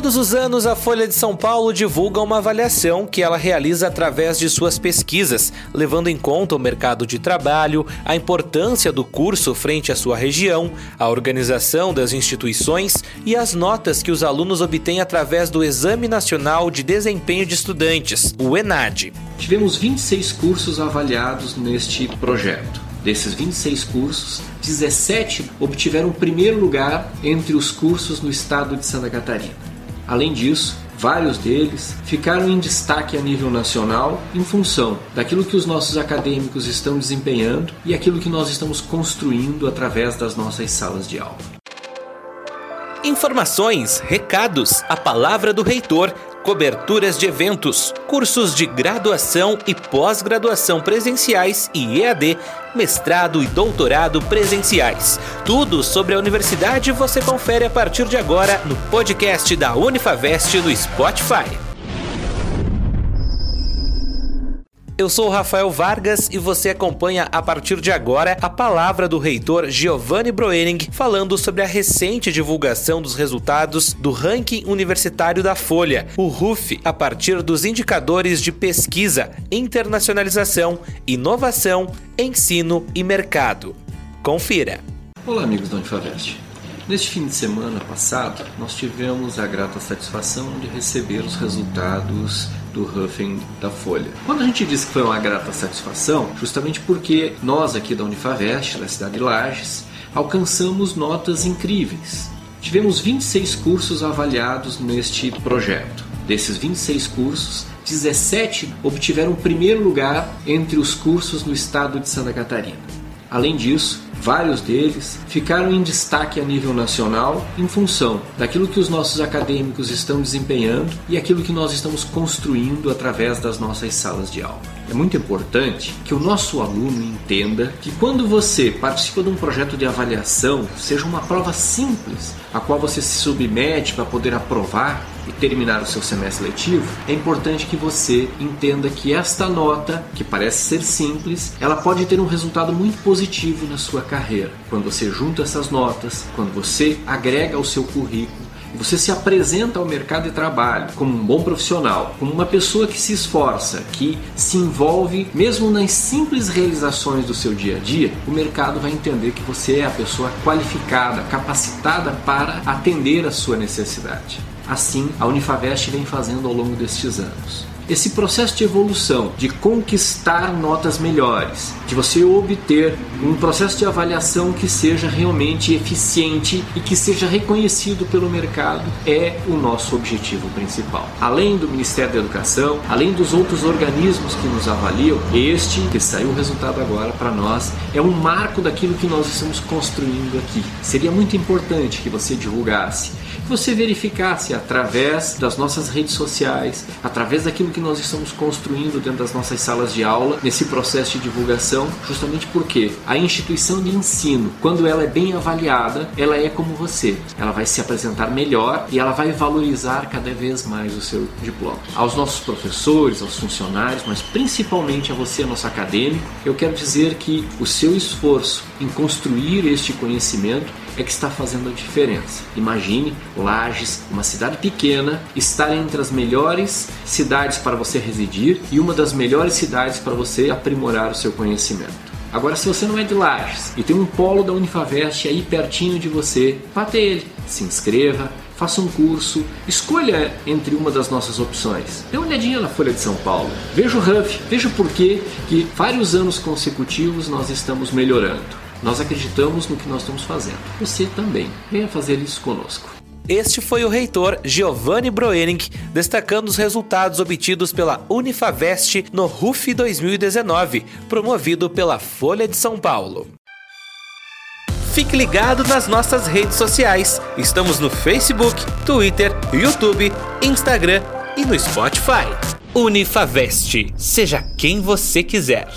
Todos os anos, a Folha de São Paulo divulga uma avaliação que ela realiza através de suas pesquisas, levando em conta o mercado de trabalho, a importância do curso frente à sua região, a organização das instituições e as notas que os alunos obtêm através do Exame Nacional de Desempenho de Estudantes, o ENAD. Tivemos 26 cursos avaliados neste projeto. Desses 26 cursos, 17 obtiveram o primeiro lugar entre os cursos no estado de Santa Catarina. Além disso, vários deles ficaram em destaque a nível nacional em função daquilo que os nossos acadêmicos estão desempenhando e aquilo que nós estamos construindo através das nossas salas de aula. Informações, recados, a palavra do reitor coberturas de eventos, cursos de graduação e pós-graduação presenciais e EAD, mestrado e doutorado presenciais. Tudo sobre a universidade você confere a partir de agora no podcast da Unifavest no Spotify. Eu sou o Rafael Vargas e você acompanha a partir de agora a palavra do reitor Giovanni Broening falando sobre a recente divulgação dos resultados do ranking universitário da Folha, o RUF, a partir dos indicadores de pesquisa, internacionalização, inovação, ensino e mercado. Confira. Olá, amigos da Unifavest. Neste fim de semana passado, nós tivemos a grata satisfação de receber os resultados do Huffing da Folha. Quando a gente diz que foi uma grata satisfação, justamente porque nós aqui da Unifavest, da cidade de Lages, alcançamos notas incríveis. Tivemos 26 cursos avaliados neste projeto. Desses 26 cursos, 17 obtiveram primeiro lugar entre os cursos no estado de Santa Catarina. Além disso, Vários deles ficaram em destaque a nível nacional em função daquilo que os nossos acadêmicos estão desempenhando e aquilo que nós estamos construindo através das nossas salas de aula. É muito importante que o nosso aluno entenda que quando você participa de um projeto de avaliação, seja uma prova simples, a qual você se submete para poder aprovar, e terminar o seu semestre letivo, é importante que você entenda que esta nota, que parece ser simples, ela pode ter um resultado muito positivo na sua carreira. Quando você junta essas notas, quando você agrega ao seu currículo, você se apresenta ao mercado de trabalho como um bom profissional, como uma pessoa que se esforça, que se envolve mesmo nas simples realizações do seu dia a dia, o mercado vai entender que você é a pessoa qualificada, capacitada para atender a sua necessidade. Assim, a Unifavest vem fazendo ao longo destes anos esse processo de evolução, de conquistar notas melhores, de você obter um processo de avaliação que seja realmente eficiente e que seja reconhecido pelo mercado, é o nosso objetivo principal. Além do Ministério da Educação, além dos outros organismos que nos avaliam, este que saiu o resultado agora para nós é um marco daquilo que nós estamos construindo aqui. Seria muito importante que você divulgasse você verificasse através das nossas redes sociais, através daquilo que nós estamos construindo dentro das nossas salas de aula, nesse processo de divulgação, justamente porque a instituição de ensino, quando ela é bem avaliada, ela é como você. Ela vai se apresentar melhor e ela vai valorizar cada vez mais o seu diploma. Aos nossos professores, aos funcionários, mas principalmente a você, nosso acadêmico, eu quero dizer que o seu esforço em construir este conhecimento é que está fazendo a diferença. Imagine Lages, uma cidade pequena, estar entre as melhores cidades para você residir e uma das melhores cidades para você aprimorar o seu conhecimento. Agora, se você não é de Lages e tem um polo da Unifavest aí pertinho de você, vá até ele, se inscreva, faça um curso, escolha entre uma das nossas opções. Dê uma olhadinha na Folha de São Paulo, veja o HUF, veja por que vários anos consecutivos nós estamos melhorando. Nós acreditamos no que nós estamos fazendo. Você também. Venha fazer isso conosco. Este foi o reitor Giovanni Broening destacando os resultados obtidos pela Unifavest no RUF 2019, promovido pela Folha de São Paulo. Fique ligado nas nossas redes sociais. Estamos no Facebook, Twitter, YouTube, Instagram e no Spotify. Unifavest. Seja quem você quiser.